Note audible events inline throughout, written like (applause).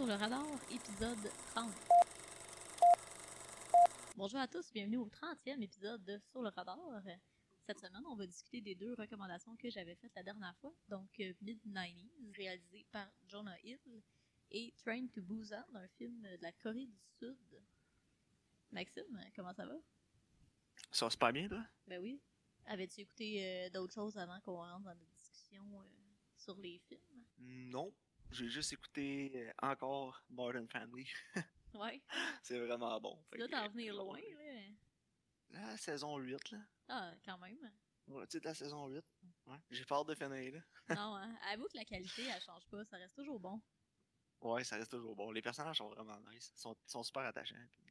sur le radar, épisode 30. Bonjour à tous, bienvenue au 30e épisode de Sur le radar. Cette semaine, on va discuter des deux recommandations que j'avais faites la dernière fois. Donc, euh, Mid-90s, réalisé par Jonah Hill, et Train to Busan, un film de la Corée du Sud. Maxime, comment ça va? Ça va super bien, toi? Ben oui. Avais-tu écouté euh, d'autres choses avant qu'on rentre dans la discussion euh, sur les films? Non. J'ai juste écouté euh, encore Modern Family. Ouais. (laughs) C'est vraiment bon. Là, que, t'en euh, venir loin, là. La saison 8, là. Ah, quand même. Ouais, tu sais, la saison 8. Ouais. J'ai peur de finir, là. Non, hein. Avoue que la qualité, elle change pas. Ça reste toujours bon. Ouais, ça reste toujours bon. Les personnages sont vraiment nice. Ils sont, super attachants. puis-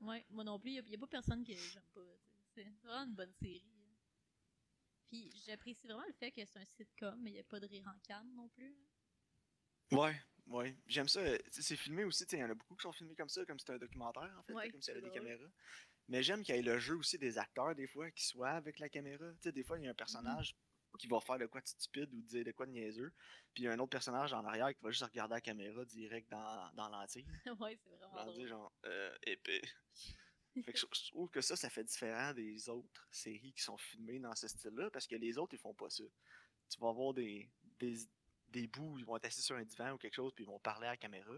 Ouais, moi non plus. Il n'y a, pas personne que j'aime pas. tu. C'est vraiment une bonne série. Puis j'apprécie vraiment le fait que c'est un sitcom, mais il n'y a pas de rire en canne non plus. Ouais, ouais. J'aime ça. euh, C'est filmé aussi. Il y en a beaucoup qui sont filmés comme ça, comme c'est un documentaire, en fait. Ouais, comme s'il y avait des caméras. Mais j'aime qu'il y ait le jeu aussi des acteurs, des fois, qui soient avec la caméra. Tu sais, des fois, il y a un personnage qui va faire de quoi de stupide ou dire de quoi de niaiseux. Puis il y a un autre personnage en arrière qui va juste regarder la caméra direct dans, dans l'entier. (laughs) ouais, c'est vraiment drôle. genre, euh, épais. fait que je, je trouve que ça, ça fait différent des autres séries qui sont filmées dans ce style-là, parce que les autres, ils font pas ça. Tu vas avoir des, des, des bouts où ils vont être assis sur un divan ou quelque chose, puis ils vont parler à la caméra,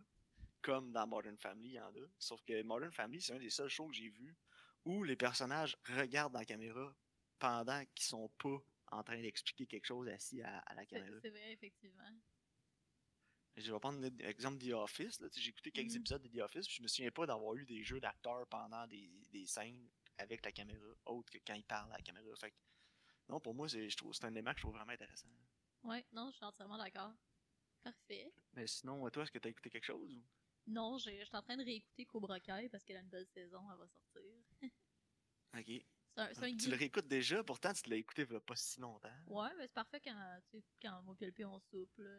comme dans Modern Family, il y en a. Sauf que Modern Family, c'est un des seuls shows que j'ai vu où les personnages regardent dans la caméra pendant qu'ils sont pas en train d'expliquer quelque chose assis à, à la caméra. c'est vrai, effectivement. Je vais prendre l'exemple The Office. J'ai écouté quelques Mhm. épisodes de The Office, puis je me souviens pas d'avoir eu des jeux d'acteurs pendant des, des scènes avec la caméra, autre que quand ils parlent à la caméra. Fait que, non, pour moi, c'est je trouve- c'est un élément que je trouve vraiment intéressant. Ouais, non, je suis entièrement d'accord. Parfait. Mais sinon, toi, est-ce que tu as écouté quelque chose? ou- Non, je suis en train de réécouter Cobra Kai parce que la nouvelle saison, elle va sortir. (laughs) Ok. Un, un Tu le réécoutes déjà, pourtant tu l'as écouté il a pas si longtemps. Ouais, mais c'est parfait quand, tu sais, quand moi et on soupe, là.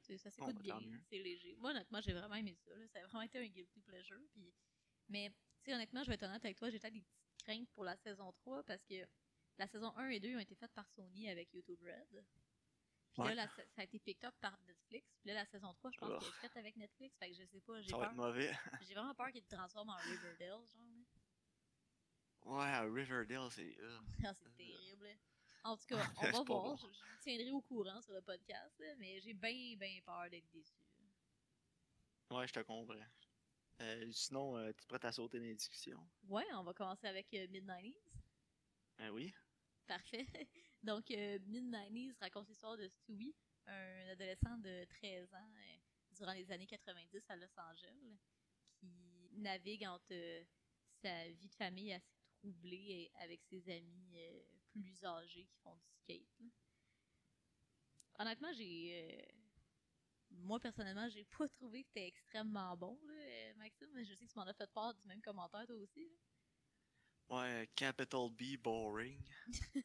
Ça s'écoute bah, bien, c'est léger. Moi, honnêtement, j'ai vraiment aimé ça. Là. Ça a vraiment été un guilty pleasure. Puis... Mais, tu sais, honnêtement, je vais être honnête avec toi, j'ai peut-être des petites craintes pour la saison 3 parce que la saison 1 et 2 ont été faites par Sony avec YouTube Red. Puis Ouais. là, la- ça a été picked up par Netflix. Puis là, la saison 3, je pense Oh. qu'elle est faite avec Netflix. Fait que je sais pas, j'ai Ça va peur. être mauvais. (laughs) J'ai vraiment peur qu'il te transforme en Riverdale, genre. là. Ouais, Riverdale, c'est. euh, (laughs) Ah, c'est terrible. là. En tout cas, (laughs) on va voir. bon. Je, je vous tiendrai au courant sur le podcast, là, mais j'ai bien, bien peur d'être déçu. Ouais, je te comprends. Euh, sinon, euh, tu es prête à sauter dans les discussions? Ouais, on va commencer avec euh, Mid-90s. Ben oui. Parfait. (laughs) Donc, euh, Mid-90s raconte l'histoire de Stewie, un adolescent de 13 ans euh, durant les années 90 à Los Angeles, qui navigue entre euh, sa vie de famille assez troublée et avec ses amis euh, plus âgés qui font du skate. Honnêtement, j'ai. moi, personnellement, j'ai (laughs) pas trouvé que c'était extrêmement bon, là, Maxime. Je sais que tu m'en as fait part du même commentaire, toi aussi. Ouais, Capital B boring. (laughs)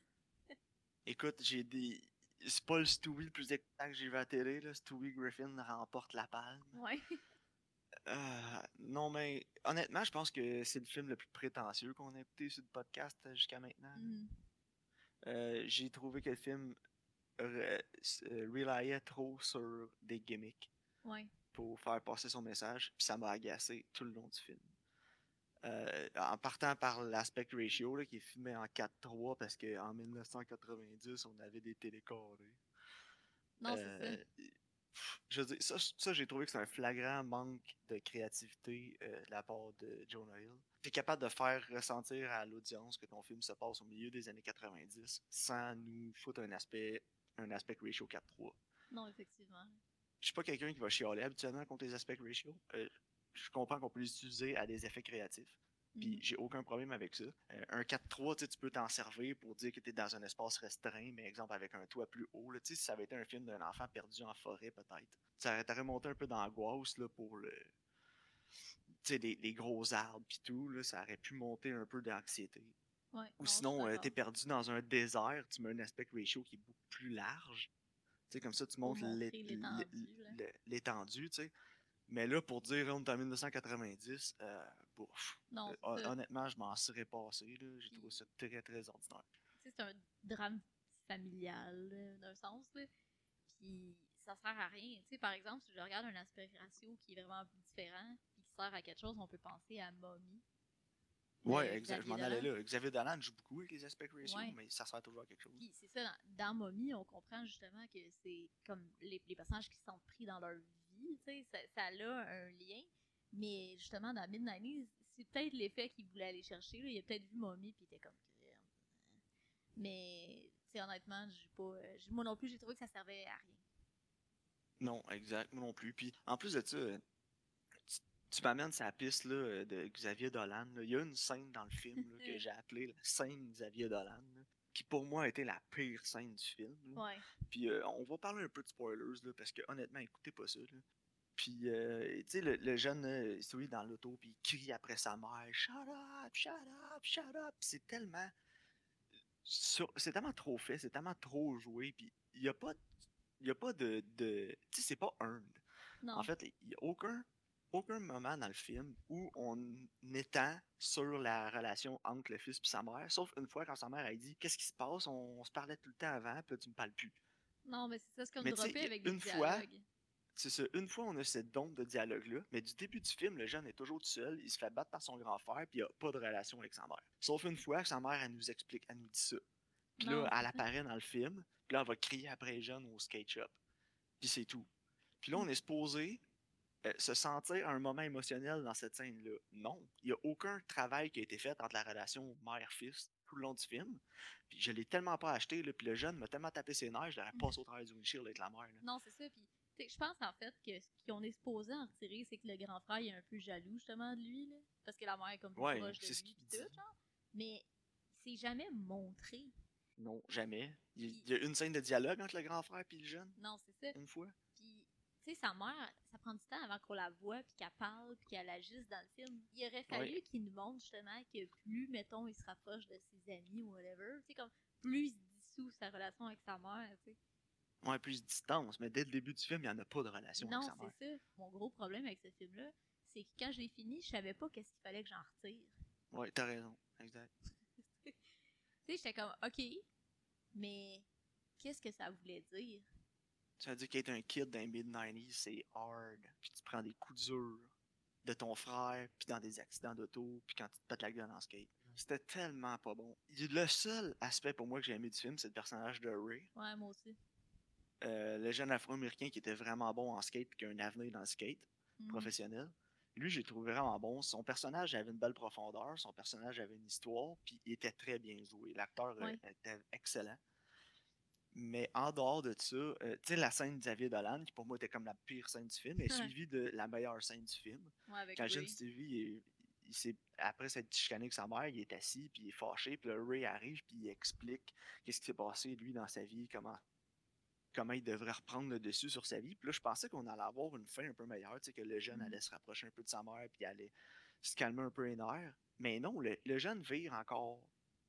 Écoute, j'ai des. C'est pas le Stewie le plus excitant que j'ai vu télé, là. Stewie Griffin remporte la palme. Ouais. Euh, non, mais honnêtement, je pense que c'est le film le plus prétentieux qu'on a écouté sur le podcast euh, jusqu'à maintenant. Mhm. Euh, j'ai trouvé que le film re- reliait trop sur des gimmicks Ouais. pour faire passer son message, puis ça m'a agacé tout le long du film. Euh, en partant par l'aspect ratio, là, qui est filmé en 4-3, parce qu'en 1990, on avait des télécarrés. Non, c'est Euh, ça. pff, Je veux dire, ça, ça, j'ai trouvé que c'est un flagrant manque de créativité euh, de la part de Jonah Hill. T'es capable de faire ressentir à l'audience que ton film se passe au milieu des années 90 sans nous foutre un aspect, un aspect ratio 4-3 Non, effectivement. je suis pas quelqu'un qui va chialer habituellement contre les aspects ratio. Euh, je comprends qu'on peut les utiliser à des effets créatifs. Puis Mhm. j'ai aucun problème avec ça. Euh, un 4-3, tu tu peux t'en servir pour dire que tu es dans un espace restreint, mais exemple avec un toit plus haut. Là, tu si ça avait été un film d'un enfant perdu en forêt, peut-être. Ça t'aurait monté un peu d'angoisse pour le. Tu sais, les, les gros arbres puis tout, là, ça aurait pu monter un peu d'anxiété. Ouais, Ou sinon, euh, d'accord. t'es perdu dans un désert, tu mets un aspect ratio qui est beaucoup plus large. Tu sais, comme ça, tu montres l'étendue, tu sais. Mais là, pour dire on est en 1990, euh, bouf. Non, Euh, hon- honnêtement, je m'en serais passé. J'ai trouvé ça très, très ordinaire. C'est un drame familial, d'un sens, là. Puis ça sert à rien. Tu sais, par exemple, si je regarde un aspect ratio qui est vraiment différent, puis qui sert à quelque chose, on peut penser à Mommy. De exact. Je m'en Xavier allais là. Xavier Dolan joue beaucoup avec les aspect ratio, Ouais. mais ça sert toujours à quelque chose. Puis c'est ça, dans, dans Mommy, on comprend justement que c'est comme les, les personnages qui sont pris dans leur vie, tu sais, ça, ça a un lien. Mais justement, dans Mid-90s, c'est peut-être l'effet qu'il voulait aller chercher. là. Il a peut-être vu Mommy, puis il était comme... Crème. Mais, tu sais, honnêtement, pas... euh, moi non plus, j'ai trouvé que ça servait à rien. Non, exact, moi non plus. Puis en plus de ça, euh, tu, tu m'amènes la piste là, euh, de Xavier Dolan. là. Il y a une scène dans le film là, que (laughs) j'ai appelée la scène Xavier Dolan, là, qui pour moi a été la pire scène du film. là. Ouais. Puis euh, on va parler un peu de spoilers, là, parce que honnêtement, écoutez pas ça. Là. Puis, euh, tu sais, le, le jeune, euh, celui dans l'auto, puis il crie après sa mère Shut up, shut up, shut up. Puis c'est tellement. sur- C'est tellement trop fait, c'est tellement trop joué. Puis il n'y a pas, il y a pas de. de tu sais, c'est pas earned. Non. En fait, il n'y a aucun, aucun moment dans le film où on étend sur la relation entre le fils et sa mère, sauf une fois quand sa mère a dit Qu'est-ce qui se passe? On, on se parlait tout le temps avant, puis tu me parles plus. non, mais c'est ça, tu sais, droppé avec des une fois-. C'est ça, une fois on a cette dompe de dialogue-là, mais du début du film, le jeune est toujours tout seul, il se fait battre par son grand frère, puis il a pas de relation avec sa mère. Sauf une fois que sa mère, elle nous explique, elle nous dit ça. Puis là, elle apparaît dans le film, puis là, elle va crier après le jeune au skate shop. Puis c'est tout. Puis là, on est supposé euh, se sentir un moment émotionnel dans cette scène-là? Non, il n'y a aucun travail qui a été fait entre la relation mère-fils tout le long du film. Puis je l'ai tellement pas acheté, là, puis le jeune m'a tellement tapé ses nerfs, je l'aurais passé au travers du windshield avec la mère. là. Non, c'est ça. Puis, je pense en fait que ce qu'on est supposé en retirer, c'est que le grand frère est un peu jaloux justement de lui, là, parce que la mère est comme plus Ouais, proche de c'est ce lui, qu'il pis tout, genre. Mais c'est jamais montré. Non, jamais. Il il y a une scène de dialogue entre le grand frère et le jeune, Non, c'est ça. une fois. Tu sais, sa mère, ça prend du temps avant qu'on la voit, puis qu'elle parle, puis qu'elle agisse dans le film. Il aurait fallu qu'il nous montre justement que plus, mettons, il se rapproche de ses amis ou whatever, tu sais, comme plus il se dissout sa relation avec sa mère, tu sais. Ouais, plus distance, mais dès le début du film, il n'y en a pas de relation Non, avec sa mère. c'est ça. Mon gros problème avec ce film-là, c'est que quand je l'ai fini, je savais pas qu'est-ce qu'il fallait que j'en retire. Ouais, t'as raison, exact. (laughs) Tu sais, j'étais comme, OK, mais qu'est-ce que ça voulait dire? Ça veut dire qu'être un kid dans les mid-90s, c'est hard. Puis tu prends des coups durs de ton frère, puis dans des accidents d'auto, puis quand tu te pètes la gueule en skate. C'était tellement pas bon. Le seul aspect pour moi que j'ai aimé du film, c'est le personnage de Ray. Ouais, moi aussi. Euh, le jeune afro-américain qui était vraiment bon en skate, puis qui a un avenir dans le skate. Mhm. professionnel. Lui, j'ai trouvé vraiment bon. Son personnage avait une belle profondeur, son personnage avait une histoire, puis il était très bien joué. L'acteur euh, Ouais. était excellent. Mais en dehors de ça, euh, tu sais, la scène de Xavier Dolan, qui pour moi était comme la pire scène du film, est Ouais. (laughs) suivie de la meilleure scène du film. Ouais, avec Quand jeune Ray. Stevie, il, il après s'être chicané avec sa mère, il est assis, puis il est fâché, puis là, Ray arrive, puis il explique qu'est-ce qui s'est passé, lui, dans sa vie, comment comment il devrait reprendre le dessus sur sa vie. Puis là, je pensais qu'on allait avoir une fin un peu meilleure, tu sais, que le jeune Mhm. allait se rapprocher un peu de sa mère, puis allait se calmer un peu les nerfs. Mais non, le, le jeune vire encore.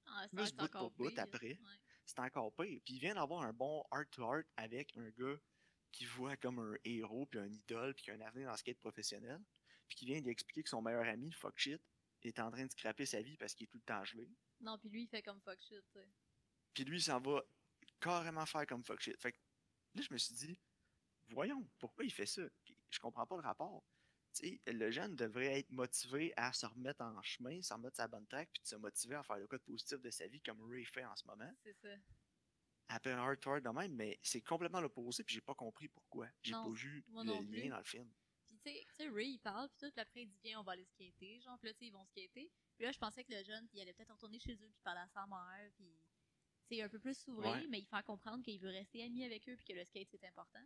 Ah, plus bout pour bout après. Ouais. C'est encore pire. Puis il vient d'avoir un bon heart-to-heart avec un gars qui voit comme un héros, puis un idole, puis qui a un avenir dans le skate professionnel. Puis qui vient lui expliquer que son meilleur ami, fuck shit, est en train de scraper sa vie parce qu'il est tout le temps gelé. Non, puis lui, il fait comme fuck shit, tu sais. Puis lui, il s'en va carrément faire comme fuck shit. Fait que là, je me suis dit, voyons, pourquoi il fait ça? Je comprends pas le rapport. Le jeune devrait être motivé à se remettre en chemin, se remettre la bonne track, puis de se motiver à faire le code positif de sa vie comme Ray fait en ce moment. C'est ça. Après un hard hard de même, mais c'est complètement l'opposé, puis j'ai pas compris pourquoi. J'ai pas vu le lien plus. dans le film. Puis tu sais- tu sais, Ray, il parle, puis tout, puis après, il dit, viens, on va aller skater, genre, puis là, tu sais, ils vont skater. Puis là, je pensais que le jeune, il allait peut-être retourner chez eux, puis parler à sa mère, puis, tu sais, un peu plus s'ouvrir, Ouais. mais il fait comprendre qu'il veut rester ami avec eux, puis que le skate, c'est important.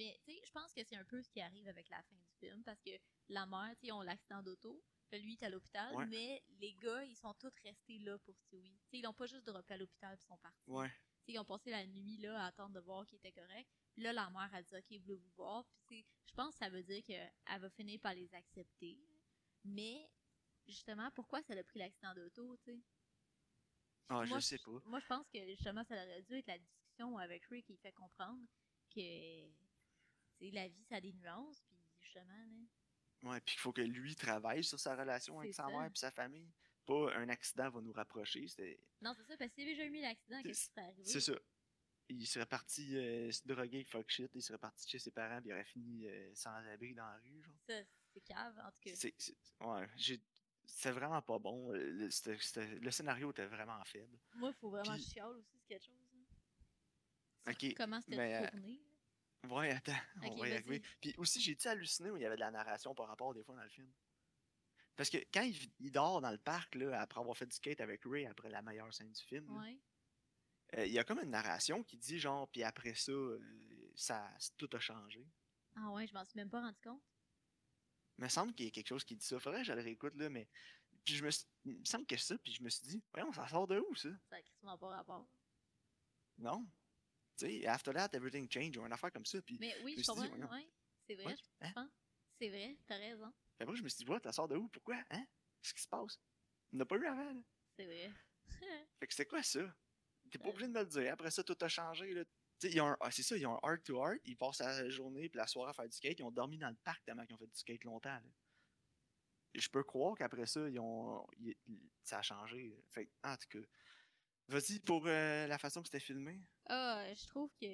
Mais, tu sais, je pense que c'est un peu ce qui arrive avec la fin du film, parce que la mère, tu sais, ils ont l'accident d'auto, lui, il est à l'hôpital, Ouais. mais les gars, ils sont tous restés là pour Stewie. Tu sais, ils l'ont pas juste droppé à l'hôpital, puis ils sont partis. Ouais. Tu sais, ils ont passé la nuit là à attendre de voir qu'il était correct. Puis là, la mère a dit OK, voulez vous voir. Puis tu sais, je pense que ça veut dire qu'elle va finir par les accepter. Mais justement, pourquoi ça a pris l'accident d'auto, tu sais? Ah, je sais pas. Moi, je pense que justement, ça aurait dû être la discussion avec Rick qui fait comprendre que la vie, ça a des nuances. Puis justement, là, Ouais, puis il faut que lui travaille sur sa relation avec sa ça. mère et sa famille. Pas un accident va nous rapprocher. C'est non, c'est ça, parce que s'il avait jamais eu l'accident, qu'est-ce qui serait arrivé? c'est ça. il serait parti euh, se droguer, fuck shit, il serait parti chez ses parents, puis il aurait fini euh, sans abri dans la rue, genre. Ça, c'est cave, en tout cas. C'est, ouais, j'ai, c'était vraiment pas bon. Le, c'était- c'était- le scénario était vraiment faible. Moi, il faut vraiment que je chiale aussi, c'est quelque chose. hein. Ok, Comment c'était mais, euh, tourné. Ouais, attends, (laughs) on va y arriver. Puis aussi, j'ai-tu halluciné où il y avait de la narration par rapport des fois dans le film? Parce que quand il, il dort dans le parc, là, après avoir fait du skate avec Ray, après la meilleure scène du film, là, euh, il y a comme une narration qui dit genre, puis après ça, euh, ça, tout a changé. Ah ouais, je m'en suis même pas rendu compte. Il me semble qu'il y a quelque chose qui dit ça. Faudrait que je le réécoute, là, mais. Puis je me suis- Il me semble que c'est ça, puis je me suis dit, voyons, ça sort de où, ça? Ça a quasiment pas rapport. Non? Tu sais, after that, everything changed, ou une affaire comme ça. Puis Mais oui, je dit. Ouais, c'est vrai, Ouais, je hein? pense. C'est vrai, t'as raison. Fait moi, je me suis dit, what, ça sort de où? Pourquoi? Hein? Qu'est-ce qui se passe? On n'a pas eu avant, là. C'est vrai. (laughs) Fait que c'était quoi ça? T'es pas Euh. obligé de me le dire. Après ça, tout a changé, là. Ah, c'est ça, ils ont un heart to heart. Ils passent la journée puis la soirée à faire du skate. Ils ont dormi dans le parc tellement qu'ils ont fait du skate longtemps, là. Et je peux croire qu'après ça, ils ont. ils- ça a changé. Fait en tout cas. Vas-y pour euh, la façon que c'était filmé. Ah, je trouve que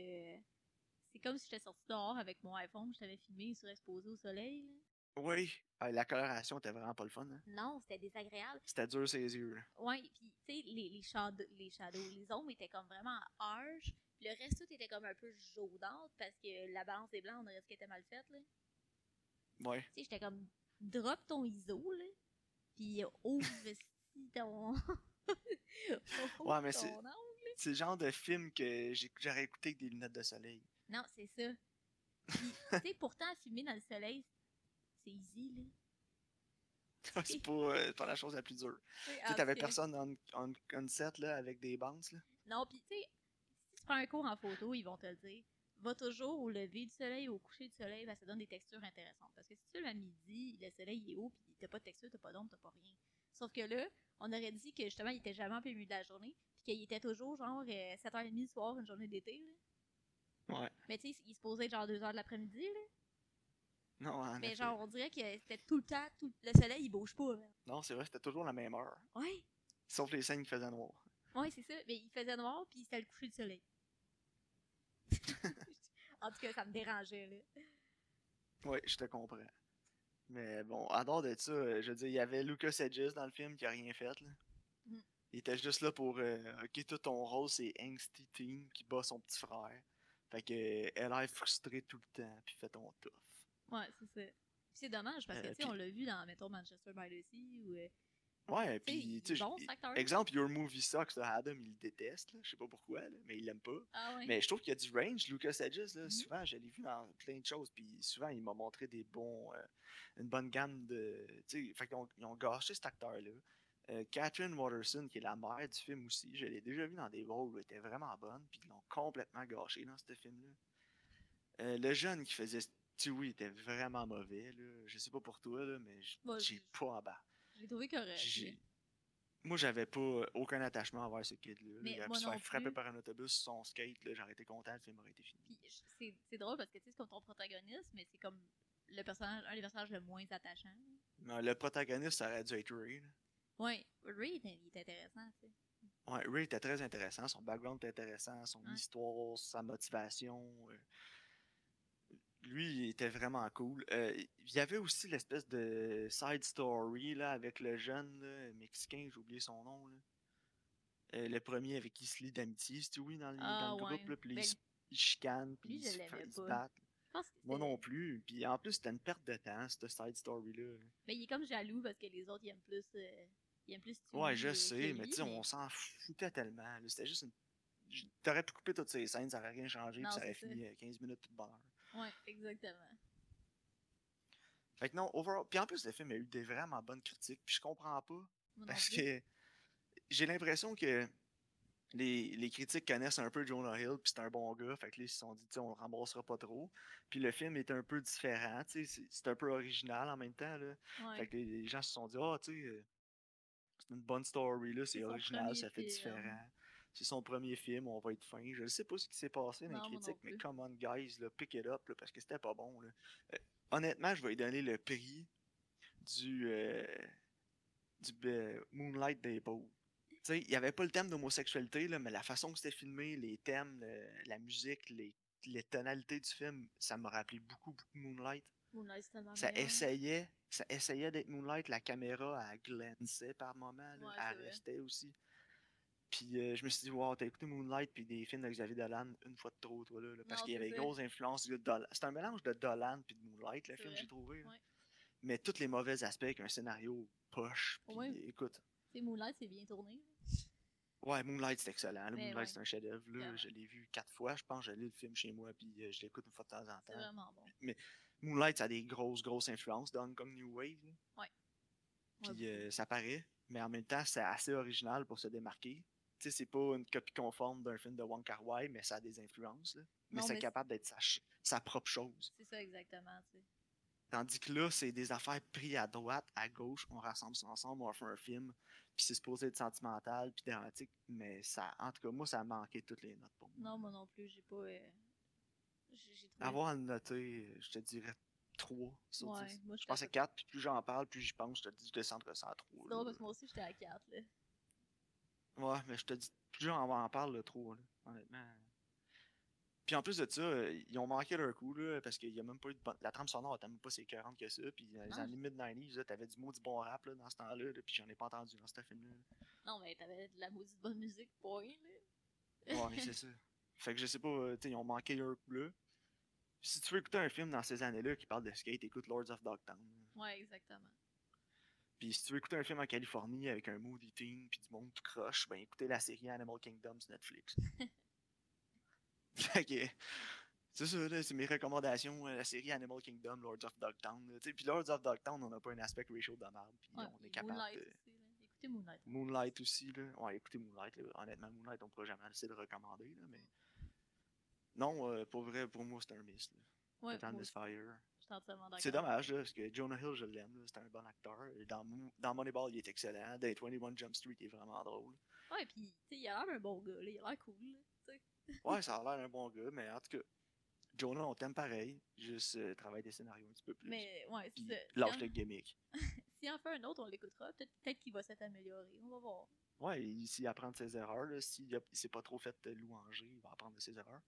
c'est comme si j'étais sortie dehors avec mon iPhone, je t'avais filmé, il serait exposé au soleil. là. Oui. Ah, la coloration était vraiment pas le fun. Hein? Non, c'était désagréable. C'était dur ses yeux. là. Ouais, puis tu sais, les, les, shadows, les shadows, les ombres étaient comme vraiment harsh. Puis le reste, tout était comme un peu jaunâtre parce que la balance des blancs, on aurait dit qu'elle était mal faite, là. Ouais. Tu sais, j'étais comme, drop ton ISO, là. Puis ouvre si ton. Ouais, (laughs) mais c'est-. C'est le genre de film que j'aurais écouté avec des lunettes de soleil. Non, c'est ça. (laughs) Tu sais, pourtant, filmer dans le soleil, c'est easy, là. c'est pas, euh, pas la chose la plus dure. Tu t'avais personne en, en, en set là, avec des bandes. Là. Non, puis tu sais, si tu prends un cours en photo, ils vont te le dire. Va toujours au lever du soleil, au coucher du soleil, ben, ça donne des textures intéressantes. Parce que si tu le à midi, le soleil est haut, puis t'as pas de texture, t'as pas d'ombre, t'as pas rien. Sauf que là, on aurait dit que justement, il était jamais en plein milieu de la journée, qu'il était toujours genre euh, 7h30 le soir, une journée d'été. là. Ouais. Mais tu sais, il se posait genre 2h de l'après-midi. là. Non, en Mais effet. genre, on dirait que c'était tout le temps, tout... le soleil, il bouge pas. là. Non, c'est vrai, c'était toujours la même heure. Ouais, Sauf les scènes qui faisaient noir. ouais, c'est ça. Mais il faisait noir, puis c'était le coucher du soleil. (laughs) en tout cas, ça me dérangeait, là. Oui, je te comprends. Mais bon, en dehors de ça, euh, je veux dire, il y avait Lucas Hedges dans le film qui a rien fait. Là. Il était juste là pour. euh, ok, tout ton rôle, c'est Angsty Teen qui bat son petit frère. Fait que euh, elle a frustrée tout le temps, puis fait ton tough. Ouais, c'est ça. C'est dommage parce que, Euh, tu sais, on l'a vu dans, mettons, Manchester by the Sea ou. euh, Ouais, puis, est tu sais, bon, acteur. exemple, Your Movie Sucks, là, Adam, il le déteste, là. je sais pas pourquoi, là, mais il l'aime pas. Ah ouais. Mais je trouve qu'il y a du range, Lucas Hedges, là, Mhm. souvent, je l'ai vu dans plein de choses, puis souvent, il m'a montré des bons, euh, une bonne gamme de, tu sais, fait qu'ils ont, ont gâché cet acteur-là. Euh, Catherine Watterson, qui est la mère du film aussi, je l'ai déjà vu dans des rôles où elle était vraiment bonne, puis ils l'ont complètement gâché dans ce film-là. Euh, le jeune qui faisait Stewie était vraiment mauvais, là. je sais pas pour toi, là, mais j'ai pas en bas. J'ai trouvé correct. Moi, j'avais pas aucun attachement envers ce kid-là. Il moi pu se faire non frapper par un autobus sur son skate, j'aurais été content, le film aurait été fini. C'est drôle parce que, tu sais, c'est comme ton protagoniste, mais c'est comme le personnage, un des personnages le moins attachant. Mais le protagoniste, ça aurait dû être Ray. là. Ouais, Ray, il est- il intéressant, tu sais. Ouais, Ray était très intéressant, son background était intéressant, son Ouais. histoire, sa motivation. euh, Lui, il était vraiment cool. Euh, il y avait aussi l'espèce de side story là, avec le jeune là, mexicain, j'ai oublié son nom. Là. Euh, le premier avec qui il se lie d'amitié, Stewie, dans le, Ah, dans le ouais. groupe. Là, puis Ben, ils, chicanent, puis ils, je se, battent. Moi non plus. Puis en plus, c'était une perte de temps, cette side story-là. Mais il est comme jaloux parce que les autres, ils aiment plus. euh, ils aiment plus Stewie, Ouais, je euh, sais, mais tu sais, on s'en foutait tellement. C'était juste une. T'aurais pu couper toutes ces scènes, ça aurait rien changé, Non, puis ça aurait ça. fini euh, 15 minutes tout de bonheur. Ouais, exactement. Fait que non, overall. Puis en plus, le film a eu des vraiment bonnes critiques, puis je comprends pas. Parce que j'ai l'impression que les, les critiques connaissent un peu Jonah Hill, puis c'est un bon gars, fait que là, ils se sont dit, tu sais, on le remboursera pas trop. Puis le film est un peu différent, tu sais, c'est- un peu original en même temps, là. Ouais. Fait que les, les gens se sont dit, ah, tu sais, euh, c'est une bonne story, là, c'est original, ça fait film. différent. C'est son premier film, on va être fin. Je ne sais pas ce qui s'est passé dans les critiques, mais come on, guys, là, pick it up, là, parce que c'était pas bon. Là. Euh, honnêtement, je vais lui donner le prix du, euh, du euh, Moonlight il n'y avait pas le thème d'homosexualité, mais la façon que c'était filmé, les thèmes, le- la musique, les, les tonalités du film, ça m'a rappelé beaucoup, beaucoup Moonlight. Moonlight, Ça essayait, ça essayait d'être Moonlight, la caméra, elle glançait par moments, là, Ouais, elle c'est restait aussi. Puis euh, je me suis dit, wow, t'as écouté Moonlight puis des films de Xavier Dolan une fois de trop, toi, là, là, parce qu'il y c'est avait ça. grosse influence de Dolan. C'est un mélange de Dolan puis de Moonlight, le C'est film, j'ai trouvé. Ouais. Mais tous les mauvais aspects qu'un scénario poche. Puis moins- écoute, Tu sais, Moonlight, c'est bien tourné. ouais, Moonlight, c'est excellent. Moonlight, ouais. c'est un chef-d'œuvre. Je l'ai vu quatre fois, je pense. J'ai lu le film chez moi, puis euh, je l'écoute une fois de temps en C'est temps. vraiment bon. Moonlight, ça a des grosses, grosses influences de Hong Kong New Wave. Ouais, Puis euh, ça paraît, mais en même temps, c'est assez original pour se démarquer. Tu sais, c'est pas une copie conforme d'un film de Wong Kar Wai, mais ça a des influences. là. Mais c'est capable d'être sa, propre chose. C'est ça exactement, tu sais. Tandis que là, c'est des affaires prises à droite, à gauche, on rassemble ça ensemble, on fait un film, puis c'est supposé être sentimental, puis dramatique, mais ça, en tout cas, moi, ça a manqué toutes les notes pour moi. Non, moi non plus, j'ai pas. euh, trouvé. Avoir à noter, euh, je te dirais 3 sur Ouais, 10. moi, Je j'étais pensais pas- 4, puis plus j'en parle, plus j'y pense, je te dis, je descendrai ça à 3. C'est drôle parce que moi aussi, j'étais à 4, là. Ouais, mais je te dis, plus j'en en parle, le 3, là, honnêtement. Puis en plus de ça, euh, ils ont manqué leur coup, là, parce qu'il y a même pas eu de. La trame sonore était même pas si 40 que ça, puis dans les Non. années mid-90s, là, t'avais du maudit bon rap, là, dans ce temps-là, là, puis j'en ai pas entendu dans ce film-là. Non, mais t'avais de la maudite bonne musique, point, là. Ouais, c'est ça. Fait que je sais pas, euh, tu sais, ils ont manqué leur coup, là. Si tu veux écouter un film dans ces années-là qui parle de skate, écoute Lords of Dogtown. Ouais, exactement. Puis si tu veux écouter un film en Californie avec un moody teen puis du monde tout croche, ben écoutez la série Animal Kingdom sur Netflix. (laughs) fait que c'est ça, là, c'est mes recommandations. euh, La série Animal Kingdom, Lords of Dogtown. Puis Lords of Dogtown, on n'a pas un aspect racial de merde. Puis Ouais, on est capable Moonlight de. aussi, là. Écoutez Moonlight. Moonlight aussi, là. Ouais, écoutez Moonlight, là. Honnêtement, Moonlight, on pourra jamais assez le recommander, là, mais. Non, euh, pour vrai, pour moi, c'est un miss, là. Ouais, d'accord. C'est dommage, là, parce que Jonah Hill, je l'aime, c'est un bon acteur. Dans, dans Moneyball, il est excellent. Dans 21 Jump Street, il est vraiment drôle. Ouais, sais, il a l'air d'un bon gars, là. Il a l'air cool. (laughs) Ouais, ça a l'air d'un bon gars, mais en tout cas, Jonah, on t'aime pareil. Juste euh, travaille des scénarios un petit peu plus. Mais, ouais, Puis c'est ça. lâche le gimmick. (laughs) Si en fait un autre, on l'écoutera. Peut-être peut qu'il va s'être amélioré. On va voir. Ouais, il- s'il apprend de ses erreurs, s'il s'est pas trop fait louanger, il va apprendre de ses erreurs.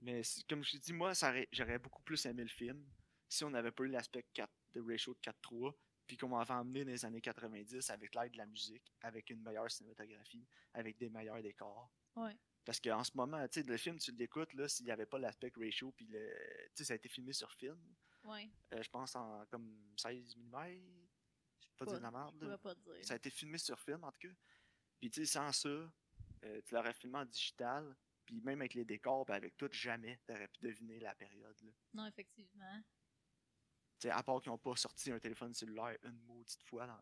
Mais comme je t'ai dit, moi, j'aurais beaucoup plus aimé le film si on n'avait pas eu l'aspect 4 de ratio de 4-3, puis qu'on m'avait emmené dans les années 90 avec l'aide de la musique, avec une meilleure cinématographie, avec des meilleurs décors. Ouais. Parce qu'en ce moment, tu sais, le film, tu l'écoutes, là, s'il n'y avait pas l'aspect ratio, puis le, ça a été filmé sur film, Ouais. euh, je pense en comme 16 mm, je sais pas Pas- dire de la merde, pas te dire. Ça a été filmé sur film, en tout cas. Puis, tu sais, sans ça, euh, tu l'aurais filmé en digital. Puis, même avec les décors, avec tout, jamais t'aurais pu deviner la période. Là. Non, effectivement. Tu sais, à part qu'ils n'ont pas sorti un téléphone cellulaire une maudite fois dans,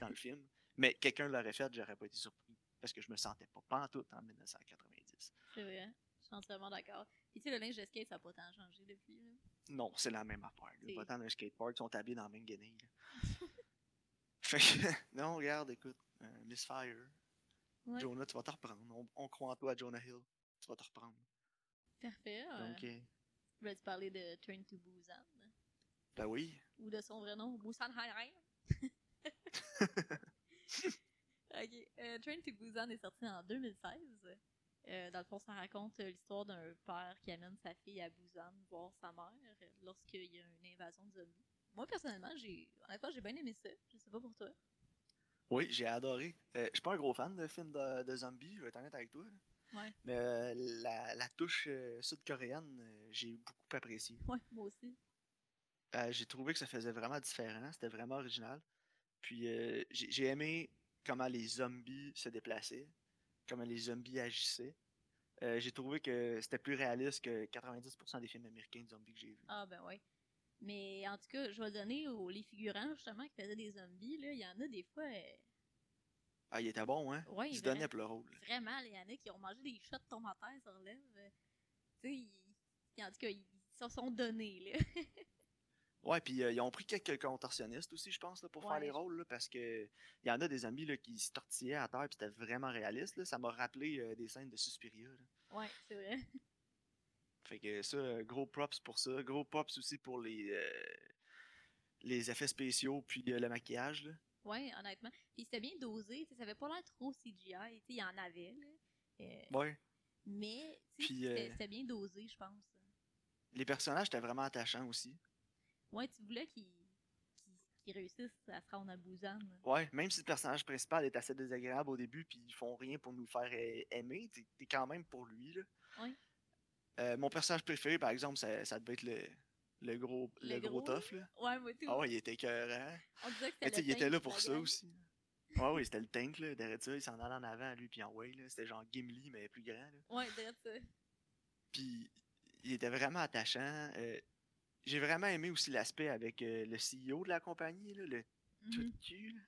dans le film. Mais quelqu'un l'aurait fait, j'aurais pas été surpris. Parce que je me sentais pas pantoute en 1990. C'est vrai. Je suis entièrement d'accord. Puis, tu sais, le linge de skate, ça n'a pas tant changé depuis, là. Non, c'est la même affaire. Les votants d'un skatepark sont habillés dans la même guenille. (laughs) fait que, (laughs) non, regarde, écoute, euh, Misfire. Ouais. Jonah, tu vas te reprendre. On, on croit en toi, Jonah Hill. Tu vas te reprendre. Parfait. Euh, Donc, euh, Voulais-tu parler de Train to Busan? ben oui. Ou de son vrai nom, Busan Hai (laughs) Ok. euh, Train to Busan est sorti en 2016. Euh, dans le fond, ça raconte l'histoire d'un père qui amène sa fille à Busan voir sa mère lorsqu'il y a une invasion de zombies. Moi, personnellement, j'ai honnêtement, j'ai bien aimé ça. Je sais pas pour toi. Oui, j'ai adoré. Euh, je suis pas un gros fan de films de, de zombies, je vais être honnête avec toi. Ouais. Mais euh, la, la touche euh, sud-coréenne, euh, j'ai beaucoup apprécié. Ouais, moi aussi. Euh, j'ai trouvé que ça faisait vraiment différent, c'était vraiment original. Puis euh, j'ai j'ai aimé comment les zombies se déplaçaient, comment les zombies agissaient. J'ai trouvé que c'était plus réaliste que 90% des films américains de zombies que j'ai vus. Ah ben ouais. Mais en tout cas, je vais donner aux les figurants justement qui faisaient des zombies. Là, il y en a des fois. Ah, il était bon, hein? Ouais, il se donnait pour le rôle. Vraiment, il y en a qui ont mangé des shots de tomates à sur lèvres. euh, Tu sais, ils- ils- en tout cas, ils se sont donnés, là. (laughs) Ouais, puis euh, ils ont pris quelques contorsionnistes aussi, je pense, là, pour faire les rôles, là, parce que il y en a des amis là, qui se tortillaient à terre, puis c'était vraiment réaliste. Là. Ça m'a rappelé euh, des scènes de Suspiria. là. Ouais, c'est vrai. (laughs) Fait que ça, gros props pour ça. Gros props aussi pour les, euh, les effets spéciaux, puis le maquillage. Là. Ouais, honnêtement. Puis c'était bien dosé, ça avait pas l'air trop CGI, il y en avait, là. Euh, Ouais. mais, tu sais, Puis, c'était euh, c'était bien dosé, je pense. Les personnages étaient vraiment attachants aussi. Ouais, tu voulais qu'ils qu'ils réussissent à se rendre à Busan. là. Ouais, même si le personnage principal est assez désagréable au début, puis ils font rien pour nous faire euh, aimer, t'es t'es quand même pour lui, là. Ouais. Euh, mon personnage préféré, par exemple, ça, ça devait être le, le gros, le, Le gros gros, tough, là. Ouais, moi tout. Ah ouais, il était écœurant. On disait que c'était il était là pour ça gang. aussi. Ouais, ouais, c'était le tank, là. Derrière ça, il s'en allait en avant, lui, puis en way, là. C'était genre Gimli, mais plus grand, là. Ouais, direct ça. Puis, il était vraiment attachant. Euh, J'ai vraiment aimé aussi l'aspect avec euh, le CEO de la compagnie, là, le tout Mhm. de cul, là.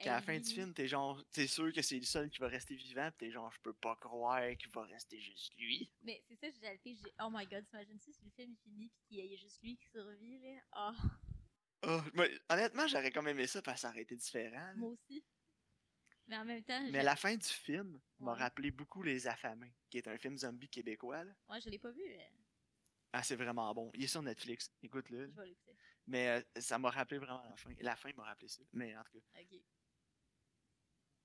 Qu'à la fin du film, t'es genre, t'es sûr que c'est le seul qui va rester vivant, pis t'es genre, je peux pas croire qu'il va rester juste lui. Mais c'est ça, j'ai le fait, j'ai oh my god, t'imagines-tu si le film est fini pis qu'il y a juste lui qui survit, là? Ah, Oh, mais honnêtement, j'aurais quand même aimé ça parce que ça aurait été différent. là. moi aussi. Mais en même temps, Mais la fin du film m'a rappelé beaucoup Les Affamés, qui est un film zombie québécois. Là. ouais, je l'ai pas vu, euh, Ah, c'est vraiment bon. Il est sur Netflix. Écoute-le. je vais l'écouter. Mais euh, ça m'a rappelé vraiment la fin. La fin m'a rappelé ça. Mais en tout cas.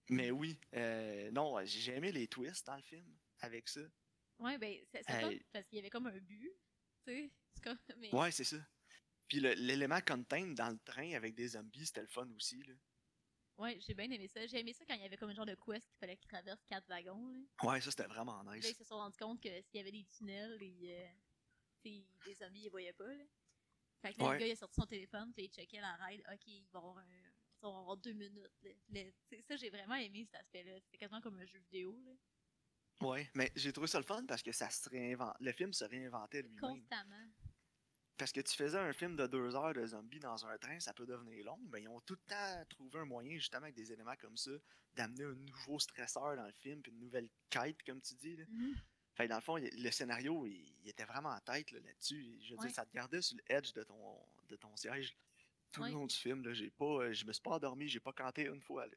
Mais oui, euh, non, j'ai aimé les twists dans le film avec ça. Ouais, ben, c'est parce qu'il y avait comme un but, tu sais. Comme, (laughs) mais, Ouais, c'est ça. Puis l'élément contain dans le train avec des zombies, c'était le fun aussi. Là. ouais, j'ai bien aimé ça. J'ai aimé ça quand il y avait comme un genre de quest qu'il fallait qu'ils traversent quatre wagons, là. Ouais, ça c'était vraiment Puis Là, nice. ils se sont rendus compte que s'il y avait des tunnels, les, euh, les zombies, ils voyaient pas, là. Fait que là, Ouais. le gars, il a sorti son téléphone, puis il checkait la ride. Ok, ils vont avoir, un- ils vont avoir deux minutes, là. Le- ça, j'ai vraiment aimé cet aspect-là. C'était quasiment comme un jeu vidéo, là. Ouais, mais j'ai trouvé ça le fun parce que ça se réinvente. Le film se réinventait lui-même. Constamment. Parce que tu faisais un film de deux heures de zombies dans un train, ça peut devenir long, mais ils ont tout le temps trouvé un moyen, justement avec des éléments comme ça, d'amener un nouveau stresseur dans le film, puis une nouvelle quête, comme tu dis. Là. Mhm. Fait que dans le fond, le scénario, il, il était vraiment en tête là, là-dessus. Je veux Ouais. dire, ça te gardait sur le edge de ton, de ton siège tout Ouais. le long du film. Là. J'ai pas, euh, je me suis pas endormi, j'ai pas canté une fois. Là.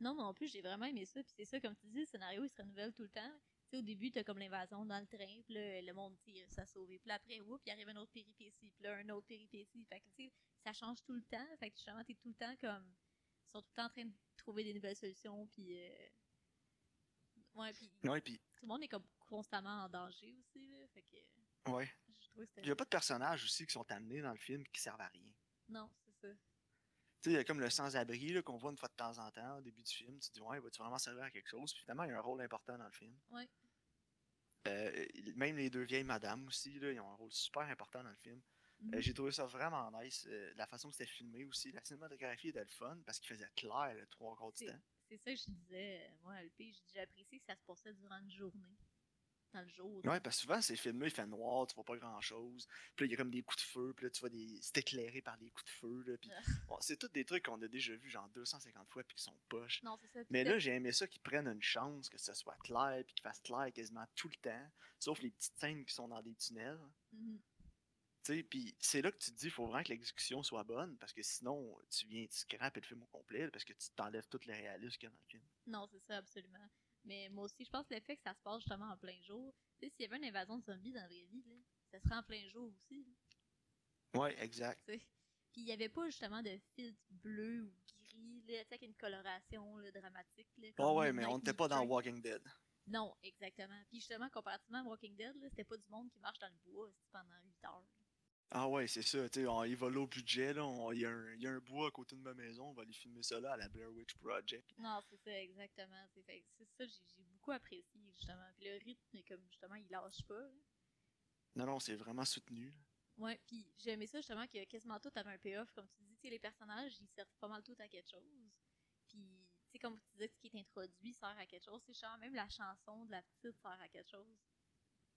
Non, mais en plus, j'ai vraiment aimé ça. Puis c'est ça, comme tu dis, le scénario, il se renouvelle tout le temps. Tu sais, au début, t'as comme l'invasion dans le train, puis là, le monde tire, ça sauvé. Puis là, après, oups, il arrive une autre péripétie, puis là, un autre péripétie. Fait que, tu sais, ça change tout le temps. Fait que, justement, t'es tout le temps comme. Ils sont tout le temps en train de trouver des nouvelles solutions, puis. euh, Ouais, puis Ouais, puis, tout le monde est comme constamment en danger aussi, là. Fait que. ouais. Je trouve que Il y a pas de personnages aussi qui sont amenés dans le film qui servent à rien. Non, c'est ça. Tu sais, il y a comme le sans-abri là, qu'on voit une fois de temps en temps au début du film. Tu te dis, ouais, va-tu vraiment servir à quelque chose? Puis finalement, il y a un rôle important dans le film. Ouais. Euh, même les deux vieilles madames aussi, là, ils ont un rôle super important dans le film. Euh, Mhm. J'ai trouvé ça vraiment nice. euh, la façon que c'était filmé aussi. La cinématographie était le fun parce qu'il faisait clair le trois quarts du temps. C'est ça que je disais, moi, LP, apprécié que ça se passait durant une journée. Dans le jour. Ouais, parce que souvent, ces films-là, il fait noir, tu vois pas grand-chose. Puis là, il y a comme des coups de feu, puis là, tu vois des... c'est éclairé par des coups de feu. Là, puis... (laughs) Bon, c'est tous des trucs qu'on a déjà vus genre 250 fois, puis qui sont poches. Non, c'est ça. Mais là, j'ai aimé ça qu'ils prennent une chance, que ce soit clair, puis qu'ils fassent clair quasiment tout le temps, sauf les petites scènes qui sont dans des tunnels. Mhm. Tu sais, puis c'est là que tu te dis, il faut vraiment que l'exécution soit bonne, parce que sinon, tu viens, tu scrapes le film au complet, parce que tu t'enlèves tout le réalisme qu'il y a dans le film. Non, c'est ça, absolument. Mais moi aussi, je pense que le fait que ça se passe justement en plein jour, tu sais, s'il y avait une invasion de zombies dans la vraie vie, là, ça serait en plein jour aussi. là, Ouais, exact. Puis il n'y avait pas justement de filtre bleu ou gris, là, avec une coloration là, dramatique. Là, comme ouais, mais on n'était pas dans. Walking Dead. Non, exactement. Puis justement, comparativement à Walking Dead, c'était pas du monde qui marche dans le bois pendant 8 heures. Ah ouais, c'est ça, tu sais, on y va low budget, là, il y, a un- il y a un bois à côté de ma maison, on va aller filmer ça là à la Blair Witch Project. Non, c'est ça, exactement. C'est ça, j'ai beaucoup apprécié, justement. Puis le rythme, comme justement, il lâche pas. là. Non, non, c'est vraiment soutenu. Ouais, puis j'ai aimé ça justement que quasiment tout avait un payoff, comme tu dis, tu sais, les personnages, ils servent pas mal tout à quelque chose. Puis, tu sais, comme tu disais, ce qui est introduit sert à quelque chose, c'est genre même la chanson de la petite sert à quelque chose.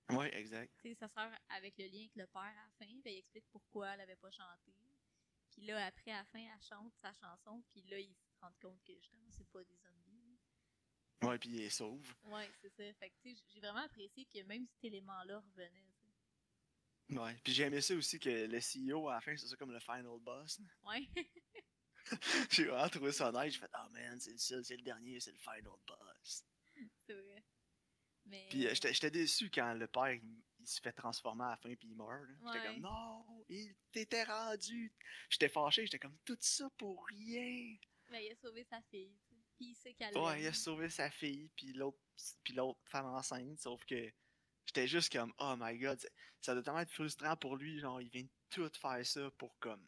Ouais, exact. Tu sais, ça sert avec le lien avec le père à la fin, puis il explique pourquoi elle avait pas chanté. Puis là, après, à la fin, elle chante sa chanson, puis là, ils se rendent compte que justement, c'est pas des zombies. Ouais, puis il est sauve. Ouais, c'est ça. Fait que, tu sais, j'ai vraiment apprécié que même cet élément-là revenait, tu sais. Ouais, puis j'ai aimé ça aussi que le CEO à la fin, c'est ça comme le final boss. (laughs) Ouais. j'ai vraiment trouvé ça nice, j'ai fait, oh man, c'est le seul, c'est le dernier, c'est le final boss. Mais. Puis euh, j'étais déçu quand le père, il, il se fait transformer à la fin, puis il meurt. là. J'étais Ouais. comme, non, il t'était rendu. J'étais fâché, j'étais comme, tout ça pour rien. Mais il a sauvé sa fille. Puis il sait qu'elle Ouais, il a sauvé sa fille, puis l'autre puis l'autre femme enceinte, sauf que j'étais juste comme oh my god, ça- doit tellement être frustrant pour lui, genre il vient de tout faire ça pour comme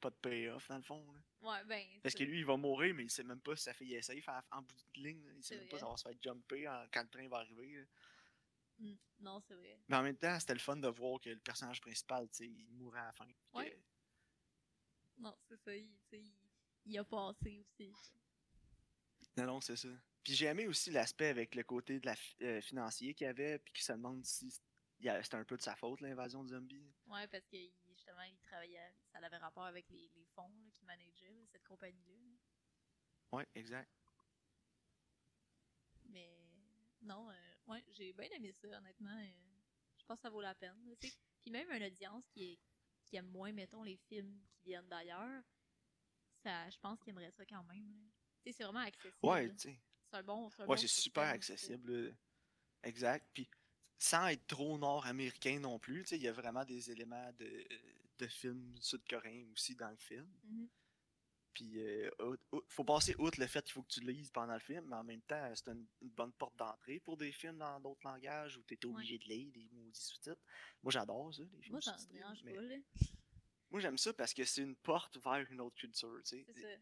pas de payoff dans le fond. Là. Ouais, ben. Parce que lui il va mourir, mais il sait même pas si sa fille est safe en bout de ligne. là. Il sait même pas si elle va se faire jumper en- quand le train va arriver. Mm, Non, c'est vrai. Mais en même temps, c'était le fun de voir que le personnage principal, tu sais, il mourait à la fin. que- Ouais. Non, c'est ça. Il, a passé aussi. Non, non, c'est ça. Puis j'ai aimé aussi l'aspect avec le côté de la euh, financier qu'il y avait, puis qu'il se demande si c'était un peu de sa faute, l'invasion de zombies. Ouais, parce que il- justement, il travaillait. Ça avait rapport avec les, les fonds manageait, là, cette compagnie-là. là. Ouais, exact. Mais non, euh, ouais, j'ai bien aimé ça, honnêtement. euh, je pense que ça vaut la peine. là. Puis même une audience qui, est, qui aime moins, mettons, les films qui viennent d'ailleurs, ça, je pense qu'il aimerait ça quand même. c'est vraiment accessible. Ouais, tu sais. C'est un bon. un Ouais, bon c'est super accessible. Exact. Puis sans être trop nord-américain non plus, il y a vraiment des éléments de, de films sud-coréens aussi dans le film. Mhm. Puis euh, faut passer outre le fait qu'il faut que tu lises pendant le film, mais en même temps, c'est une, une bonne porte d'entrée pour des films dans d'autres langages où tu es obligé de lire des maudits sous-titres. Moi, j'adore ça, les films Moi, sous-titrés, dérange mais pas, là. Moi, j'aime ça parce que c'est une porte vers une autre culture, tu sais.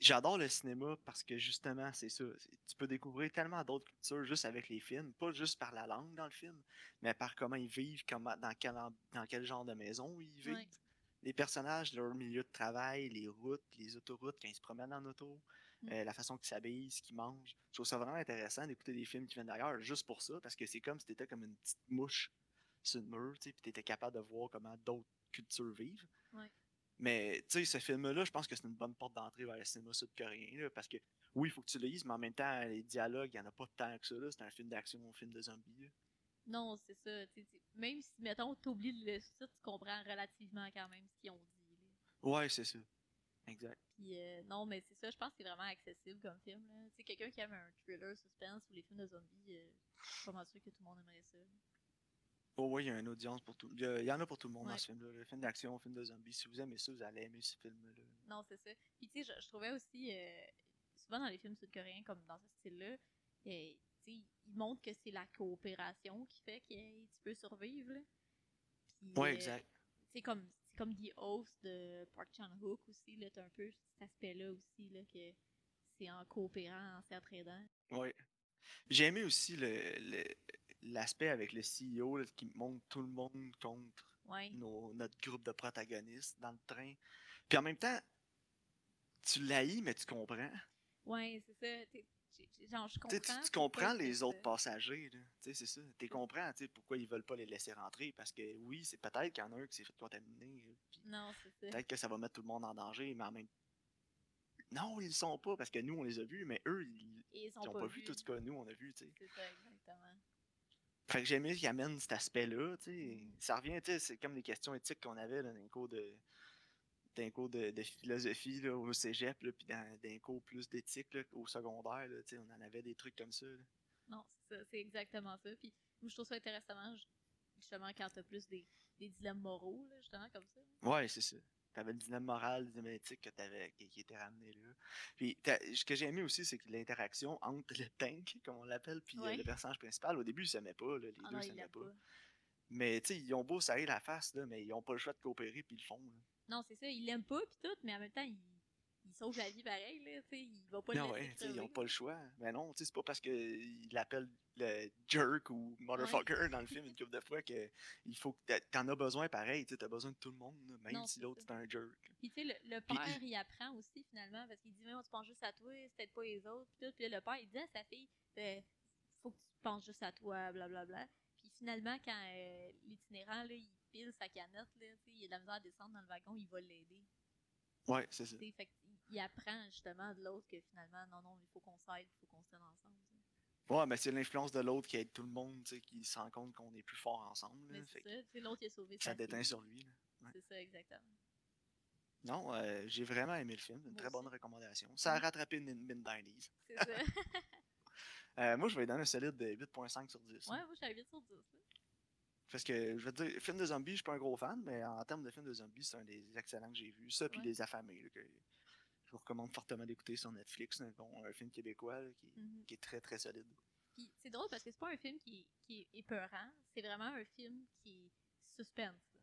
J'adore le cinéma parce que justement, c'est ça. Tu peux découvrir tellement d'autres cultures juste avec les films, pas juste par la langue dans le film, mais par comment ils vivent, comment, dans, quel, dans quel genre de maison ils vivent. Les personnages, leur milieu de travail, les routes, les autoroutes, quand ils se promènent en auto, Mm. euh, la façon qu'ils s'habillent, ce qu'ils mangent. Je trouve ça vraiment intéressant d'écouter des films qui viennent d'ailleurs juste pour ça, parce que c'est comme si t'étais comme une petite mouche sur le mur, tu sais, puis t'étais capable de voir comment d'autres cultures vivent. Mais, tu sais, ce film-là, je pense que c'est une bonne porte d'entrée vers le cinéma sud-coréen, parce que, oui, il faut que tu le lises, mais en même temps, les dialogues, il n'y en a pas tant que ça. C'est un film d'action, un film de zombies, là. Non, c'est ça. Même si, mettons, t'oublies le sous-titre, tu comprends relativement quand même ce qu'ils ont dit. là. Ouais, c'est ça. Exact. Puis, euh, non, mais c'est ça, je pense que c'est vraiment accessible comme film. là. Tu sais, quelqu'un qui aime un thriller, suspense ou les films de zombies, euh, je suis pas mal sûr que tout le monde aimerait ça. Oh, ouais, il y a une audience pour tout. Il y, a- il y en a pour tout le monde dans ce film-là. Le film d'action, le film de zombies. Si vous aimez ça, vous allez aimer ce film-là. Non, c'est ça. Puis, tu sais, je, je trouvais aussi, euh, souvent dans les films sud-coréens, comme dans ce style-là, euh, tu sais, ils montrent que c'est la coopération qui fait que euh, tu peux survivre. là. Puis, Ouais, euh, exact. c'est comme c'est comme The Host de Park Chan-wook aussi là t'as un peu cet aspect là aussi là que c'est en coopérant en s'entraidant Ouais. J'ai aimé aussi le- le- l'aspect avec le CEO là, qui montre tout le monde contre ouais nos- notre groupe de protagonistes dans le train. Puis en même temps, tu l'haïs, mais tu comprends. ouais c'est ça T'es- genre je comprends tu, comprends les ça. autres passagers. là. Tu sais, c'est ça. Tu comprends pourquoi ils veulent pas les laisser rentrer. Parce que oui, c'est peut-être qu'il y en a un qui s'est fait contaminer. non c'est ça Peut-être que ça va mettre tout le monde en danger, mais en même Non, ils le sont pas, parce que nous, on les a vus, mais eux, ils n'ont pas, vu tout ce que nous, on a vu, c'est ça exactement Fait que j'aimais qu'ils amènent cet aspect-là, tu sais. Ça revient, tu sais, c'est comme les questions éthiques qu'on avait là, dans les cours de cours de, de philosophie là, au cégep, là, puis dans, les cours plus d'éthique là, au secondaire, là, tu sais, on en avait des trucs comme ça. là. non c'est ça c'est exactement ça puis moi je trouve ça intéressant ju- justement quand t'as plus des, des dilemmes moraux là, justement comme ça Ouais, c'est ça. T'avais le dilemme moral, le dilemme éthique que t'avais, qui, qui était ramené là. Puis ce que j'ai aimé aussi, c'est que l'interaction entre le tank, (laughs) comme on l'appelle, puis euh, le personnage principal, au début, ils s'aimaient pas, là, les ah deux s'aimaient pas. pas Mais tu sais, ils ont beau serrer la face, là, mais ils ont pas le choix de coopérer, puis ils le font. là. non c'est ça il l'aime pas puis tout mais en même temps il il sauve la vie pareil là tu sais il va pas le Non, laisser ouais, ils crever, ont pas le choix. Mais non, tu sais, c'est pas parce qu'il l'appelle le jerk ou motherfucker dans le film une couple de fois que il faut que t'en as besoin pareil, tu t'as besoin de tout le monde, même Non, si l'autre c'est un jerk. Puis tu sais, le, le Puis père, il apprend aussi finalement parce qu'il dit Mais tu penses juste à toi, c'est peut-être pas les autres. Puis, tout. Puis là, le père, il dit à sa fille euh, Faut que tu penses juste à toi, blablabla. Puis finalement, quand euh, l'itinérant, là, il pile sa canette, là, tu sais, il a de la misère à descendre dans le wagon, il va l'aider. Ouais, c'est ça. Fait il apprend justement de l'autre que finalement, non, non, il faut qu'on s'aide, il faut qu'on se tienne ensemble. tu sais. Ouais, mais c'est l'influence de l'autre qui aide tout le monde, tu sais, qui se rend compte qu'on est plus fort ensemble. là, c'est ça, sais, l'autre, il a sauvé ça déteint sur lui. C'est ça, exactement. Non, euh, j'ai vraiment aimé le film. Une Moi très bonne recommandation. Ça a rattrapé Min Dineys. C'est ça. (laughs) Euh, moi, je vais donner un solide de 8.5 sur 10. ouais, moi, j'avais 8 sur 10. là. Parce que, je veux dire, film de zombies, je suis pas un gros fan, mais en termes de film de zombies, c'est un des excellents que j'ai vus. Ça, puis Ouais. Les Affamés, là, que je vous recommande fortement d'écouter sur Netflix, un, bon- un film québécois là, qui, Mhm. qui est très très solide. Puis c'est drôle parce que c'est pas un film qui, qui est épeurant, c'est vraiment un film qui suspense.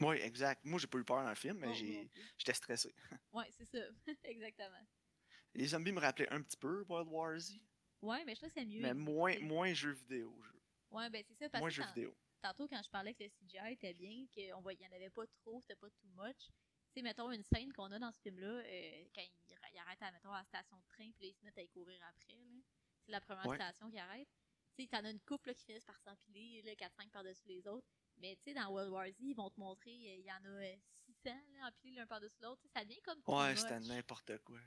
Oui, exact. Moi, j'ai pas eu peur dans le film, mais j'ai j'étais stressé. (laughs) Ouais, c'est ça. (laughs) Exactement. Les zombies me rappelaient un petit peu World War Z, Ouais, mais je trouve que c'est mieux. mais moins, moins jeux vidéo. Ouais, ben c'est ça. Parce Moins que jeux tant- vidéo. tantôt, quand je parlais que le CGI était bien, qu'il n'y en avait pas trop, c'était pas too much. Sais, mettons une scène qu'on a dans ce film-là, euh, quand il, il arrête à, mettons, à la station de train, puis là, ils se mettent à y courir après. là. C'est la première Ouais. station qui arrête. Tu sais, t'en as une couple là, qui finissent par s'empiler, là, 4-5 par-dessus les autres. Mais tu sais, dans World War Z, ils vont te montrer, euh, il y en a euh, 600 là, empilés l'un par-dessus l'autre. Ça devient comme Ouais, c'était n'importe quoi.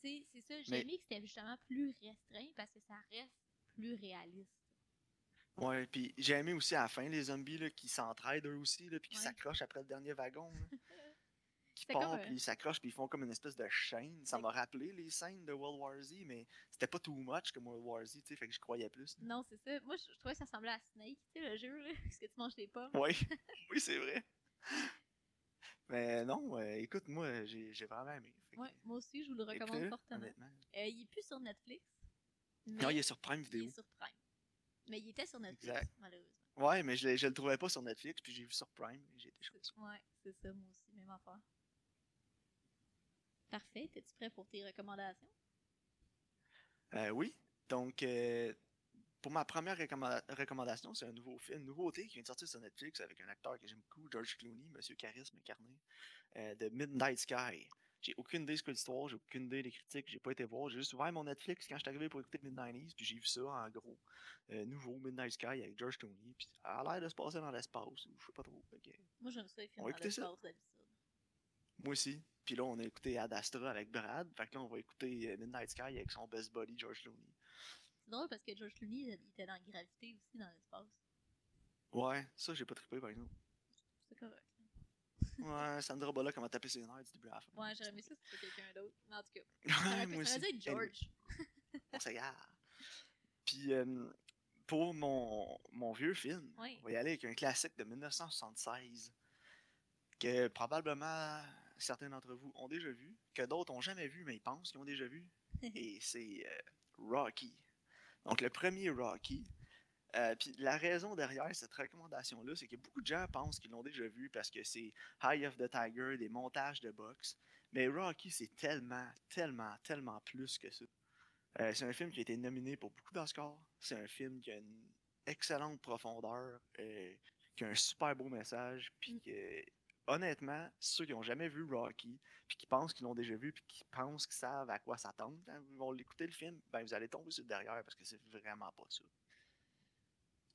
Tu sais, c'est ça. J'ai aimé que c'était justement plus restreint parce que ça reste plus réaliste. Ouais, puis j'ai aimé aussi à la fin les zombies là, qui s'entraident eux aussi, là, puis qui Ouais. s'accrochent après le dernier wagon. là. (laughs) qui part, puis ils s'accrochent, puis ils font comme une espèce de chaîne. Ça m'a rappelé les scènes de World War Z, mais c'était pas too much comme World War Z, tu sais, fait que je croyais plus. Non, c'est ça. Moi, je, je trouvais que ça ressemblait à Snake, tu sais, le jeu, là, (laughs) parce que tu manges des pommes. Oui, (laughs) oui, c'est vrai. Mais non, euh, écoute, moi, j'ai vraiment aimé. Que, Ouais, moi aussi, je vous le recommande fortement. Euh, il est plus sur Netflix. Non, il est sur Prime il Vidéo. est sur Prime. Mais il était sur Netflix, Exact. malheureusement. Ouais, mais je, je le trouvais pas sur Netflix, puis j'ai vu sur Prime, et j'ai été chanceux. Ouais, c'est ça, moi aussi, même affaire. Parfait. T'es-tu prêt pour tes recommandations? Euh, oui, donc, euh, pour ma première recommanda- recommandation, c'est un nouveau film, une nouveauté qui vient de sortir sur Netflix avec un acteur que j'aime beaucoup, George Clooney, Monsieur Charisme incarné, euh, de Midnight Sky. J'ai aucune idée ce que l'histoire, j'ai aucune idée des critiques, j'ai pas été voir, j'ai juste ouvert mon Netflix quand je suis arrivé pour écouter Midnight puis j'ai vu ça en gros. Euh, nouveau Midnight Sky avec George Clooney, puis ça a l'air de se passer dans l'espace, ou je sais pas trop. Moi, j'aime ça, les films dans l'espace, d'habitude. Moi aussi. Puis là, on a écouté Ad Astra avec Brad, fait que là, on va écouter euh, Midnight Sky avec son best buddy George Clooney. C'est drôle parce que George Clooney, il était dans Gravité aussi, dans l'espace. Ouais, ça, j'ai pas trippé par exemple. C'est correct. Ouais, Sandra Bullock, comment taper ses nerfs du début à la fin. Ouais, j'aurais aimé ça si c'était quelqu'un d'autre. Mais en tout cas, (laughs) ça aurait, moi pu- ça aussi. aurait dû être George. on s'égare. Puis, euh, pour mon, mon vieux film, on va y aller avec un classique de 1976 que probablement certains d'entre vous ont déjà vu, que d'autres ont jamais vu, mais ils pensent qu'ils ont déjà vu. (laughs) Et c'est euh, Rocky. Donc, le premier Rocky. Euh, Puis la raison derrière cette recommandation-là, c'est que beaucoup de gens pensent qu'ils l'ont déjà vu parce que c'est High of the Tiger, des montages de boxe. Mais Rocky, c'est tellement, tellement, tellement plus que ça. Euh, c'est un film qui a été nominé pour beaucoup d'Oscars. C'est un film qui a une excellente profondeur, euh, qui a un super beau message, puis Mm. Honnêtement, ceux qui n'ont jamais vu Rocky, puis qui pensent qu'ils l'ont déjà vu, puis qui pensent qu'ils savent à quoi s'attendre quand ils vont l'écouter le film, ben vous allez tomber sur le derrière parce que c'est vraiment pas ça.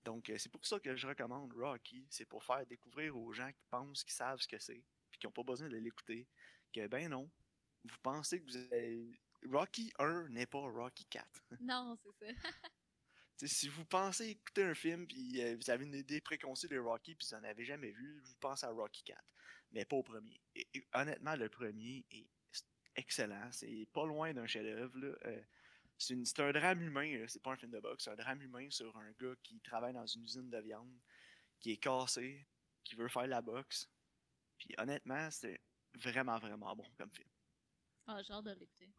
Donc, euh, c'est pour ça que je recommande Rocky. C'est pour faire découvrir aux gens qui pensent qu'ils savent ce que c'est, puis qui n'ont pas besoin de l'écouter, que ben non, vous pensez que vous avez... Rocky 1 n'est pas Rocky 4. (laughs) Non, c'est ça. Si vous pensez écouter un film, puis euh, vous avez une idée préconçue de Rocky, puis vous n'en avez jamais vu, vous pensez à Rocky 4. Mais pas au premier. Et, et honnêtement, le premier est excellent. C'est pas loin d'un chef-d'œuvre. Euh, c'est un drame humain, là. c'est pas un film de boxe. C'est un drame humain sur un gars qui travaille dans une usine de viande, qui est cassé, qui veut faire la boxe. Puis honnêtement, c'est vraiment, vraiment bon comme film. Ah, j'ai hâte de l'écouter.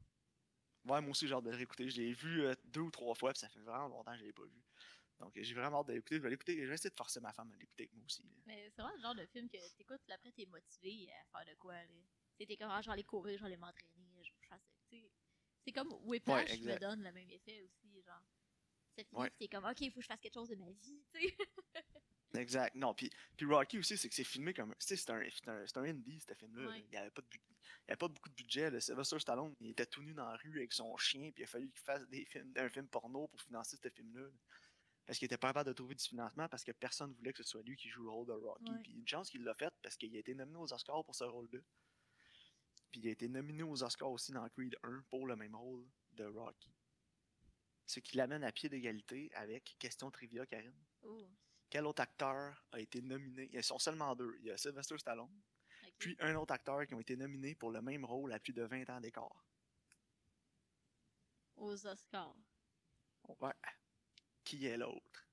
Ouais, moi aussi, j'ai hâte de le réécouter. Je l'ai vu euh, deux ou trois fois, puis ça fait vraiment longtemps que je l'ai pas vu. Donc, j'ai vraiment hâte de l'écouter. Je vais l'écouter. Je vais essayer de forcer ma femme à l'écouter avec moi aussi. là. Mais c'est vraiment le genre de film que t'écoutes, puis après t'es motivé à faire de quoi, t'es comme, ah, je vais aller courir, je vais aller m'entraîner, je vais faire C'est comme Whiplash me exact. donne le même effet aussi, genre. Ça finit, Ouais. comme, ok, il faut que je fasse quelque chose de ma vie, tu sais. (laughs) Exact. Non, puis, puis Rocky aussi, c'est que c'est filmé comme. Tu sais, c'est un, un, un indie, ce film-là. Ouais. Il n'y avait, pas de bu- il y avait pas beaucoup de budget. Là. Sylvester Stallone, il était tout nu dans la rue avec son chien, puis il a fallu qu'il fasse des films, un film porno pour financer ce film-là. Parce qu'il était pas capable de trouver du financement parce que personne ne voulait que ce soit lui qui joue le rôle de Rocky. Puis une chance qu'il l'a fait parce qu'il a été nominé aux Oscars pour ce rôle-là. Puis il a été nominé aux Oscars aussi dans Creed 1 pour le même rôle de Rocky. Ce qui l'amène à pied d'égalité avec Question Trivia, Karine. Oh, Quel autre acteur a été nominé? Ils sont seulement deux. Il y a Sylvester Stallone, puis un autre acteur qui ont été nominés pour le même rôle à plus de 20 ans d'écart. Aux Oscars. Ouais. Qui est l'autre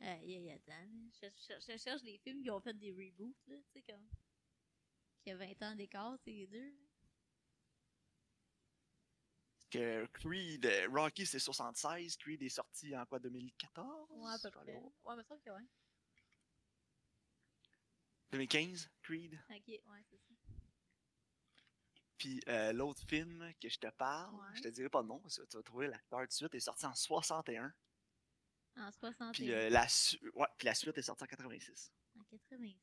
Aïe, aïe, attends. là. Je, je- je cherche des films qui ont fait des reboots, là, tu sais, comme. qu'il y a 20 ans d'écart, ces deux. Que Creed, euh, Rocky c'est 76, Creed est sorti en quoi 2014 Ouais, à peu près. Ouais, mais ça que ouais. 2015, Creed? Ok, ouais, c'est ça. Puis euh, l'autre film que je te parle, Ouais. je te dirai pas le nom, parce que tu vas trouver l'acteur tout de suite, est sorti en 61. En 61. Puis, euh, la, su- ouais, puis la suite est sortie en 86. En 86.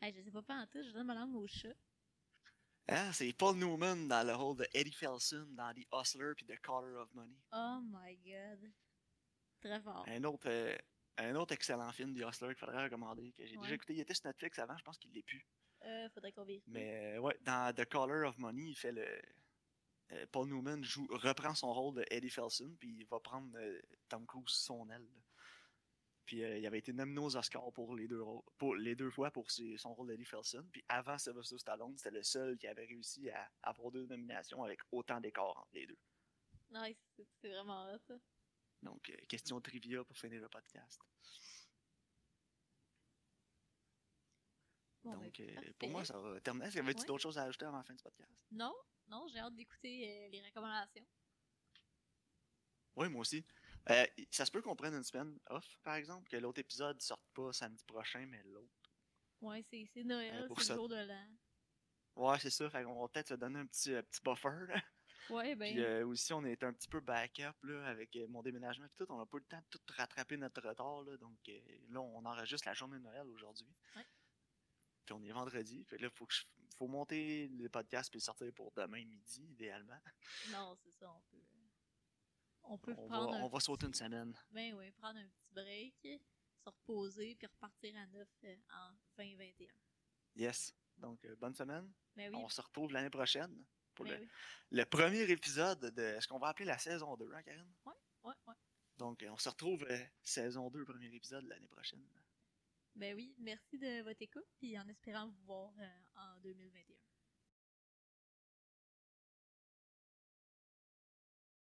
Hey, je sais pas pas en tout, je donne ma langue au chat. Hein, c'est Paul Newman dans le rôle de Eddie Felson dans The Hustler puis The Caller of Money. Oh my god. Très fort. Un autre, euh, un autre excellent film, The Hustler, qu'il faudrait recommander, que j'ai Ouais. déjà écouté. Il était sur Netflix avant, je pense qu'il l'est plus. Euh, faudrait qu'on vérifie. Mais euh, ouais, dans The Caller of Money, il fait le. euh, Paul Newman joue, reprend son rôle de Eddie Felson, puis il va prendre Tom Cruise son aile. Puis euh, il avait été nominé aux Oscars pour les deux, pour les deux fois pour ses- son rôle d'Eddie Felson. Puis avant Sylvester Stallone, c'était le seul qui avait réussi à avoir deux nominations avec autant d'écart entre les deux. Nice, c'est vraiment ça. Donc, euh, question trivia pour finir le podcast. Bon, Donc, ben, euh, pour moi, ça va terminer. Est-ce qu'il y avait-tu Ouais. d'autres choses à ajouter avant la fin du podcast? Non, non, j'ai hâte d'écouter euh, les recommandations. Oui, moi aussi. Euh, ça se peut qu'on prenne une semaine off, par exemple, que l'autre épisode sorte pas samedi prochain, mais l'autre. Ouais, c'est Noël, c'est le jour de l'an. Ouais, c'est ça. Fait qu'on va peut-être se donner un petit, petit buffer. Là. Ouais, ben, Puis euh, aussi, on est un petit peu backup là, avec mon déménagement et tout. On n'a pas eu le temps de tout rattraper notre retard. Là, donc euh, là, on enregistre la journée de Noël aujourd'hui. Ouais. Puis on est vendredi. Fait là, il faut, que je- faut monter le podcast puis le sortir pour demain midi, idéalement. non, c'est ça, on peut. On peut On va, prendre un on va sauter une semaine. Ben oui, prendre un petit break, se reposer, puis repartir à neuf euh, en 2021. Yes. Donc, euh, bonne semaine. Ben oui, On se retrouve l'année prochaine pour ben le, oui. le premier épisode de ce qu'on va appeler la saison 2, hein, Karine? Ouais, ouais. Donc, euh, on se retrouve euh, saison 2, premier épisode l'année prochaine. Ben oui, merci de votre écoute, puis en espérant vous voir euh, en 2021.